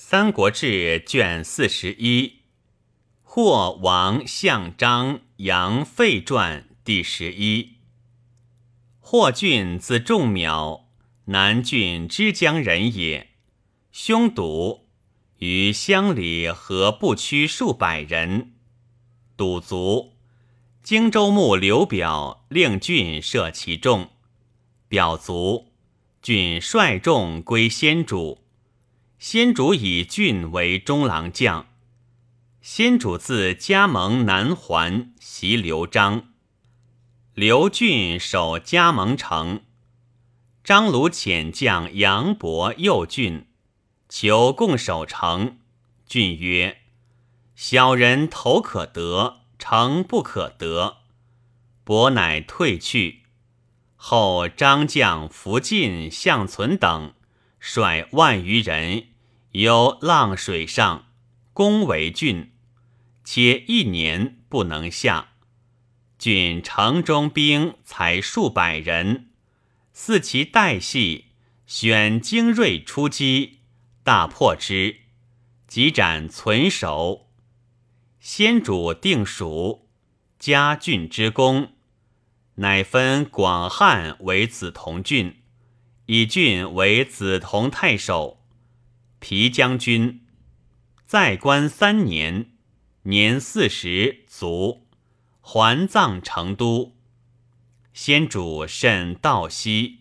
三国志》卷四十一，霍王相张杨废传第十一。霍俊字仲邈，南郡之江人也。凶笃，于乡里合不屈数百人。笃卒，荆州牧刘表令郡设其众。表卒，郡率众归先主。先主以郡为中郎将。先主自加盟南环，袭刘璋。刘郡守加盟城。张鲁遣将杨伯诱郡，求共守城。郡曰：“小人头可得，城不可得。”伯乃退去。后张将福晋、向存等。率万余人由浪水上攻围郡，且一年不能下。郡城中兵才数百人，似其待隙，选精锐出击，大破之，即斩存守。先主定蜀，加郡之功，乃分广汉为子同郡。以郡为梓潼太守，皮将军，在官三年，年四十卒，还葬成都。先主甚悼惜，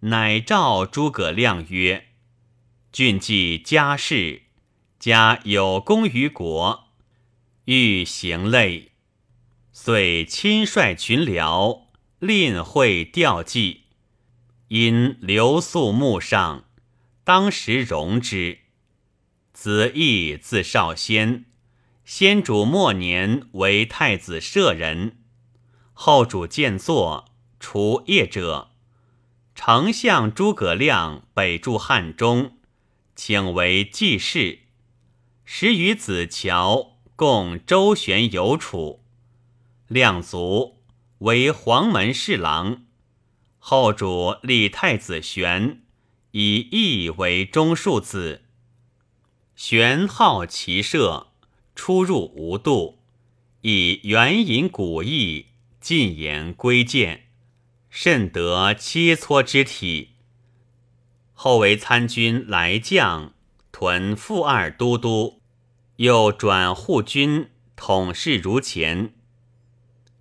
乃召诸葛亮曰：“郡既家事，家有功于国，欲行类，遂亲率群僚，令会调剂。”因留宿墓上，当时容之。子义字少先，先主末年为太子舍人。后主建作，除业者。丞相诸葛亮北驻汉中，请为记事。时与子乔共周旋有处，亮卒，为黄门侍郎。后主立太子玄，以义为中庶子。玄好骑射，出入无度，以援引古义，进言归谏，甚得切磋之体。后为参军来将，屯副二都督，又转护军，统事如前，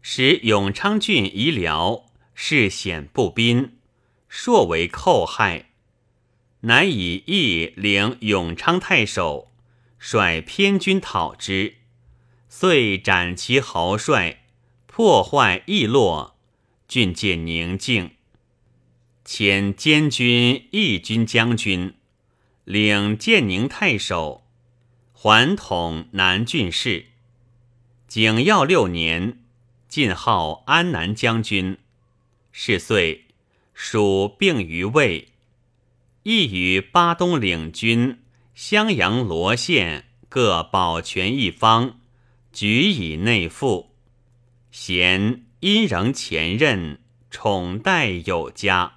使永昌郡遗辽。事险不宾，硕为寇害，乃以义领永昌太守，率偏军讨之，遂斩其豪帅，破坏义落，郡界宁静。遣监军义军将军，领建宁太守，还统南郡事。景耀六年，晋号安南将军。是岁，蜀并于魏，亦与巴东领军襄阳、罗县各保全一方，举以内附。贤因仍前任，宠待有加。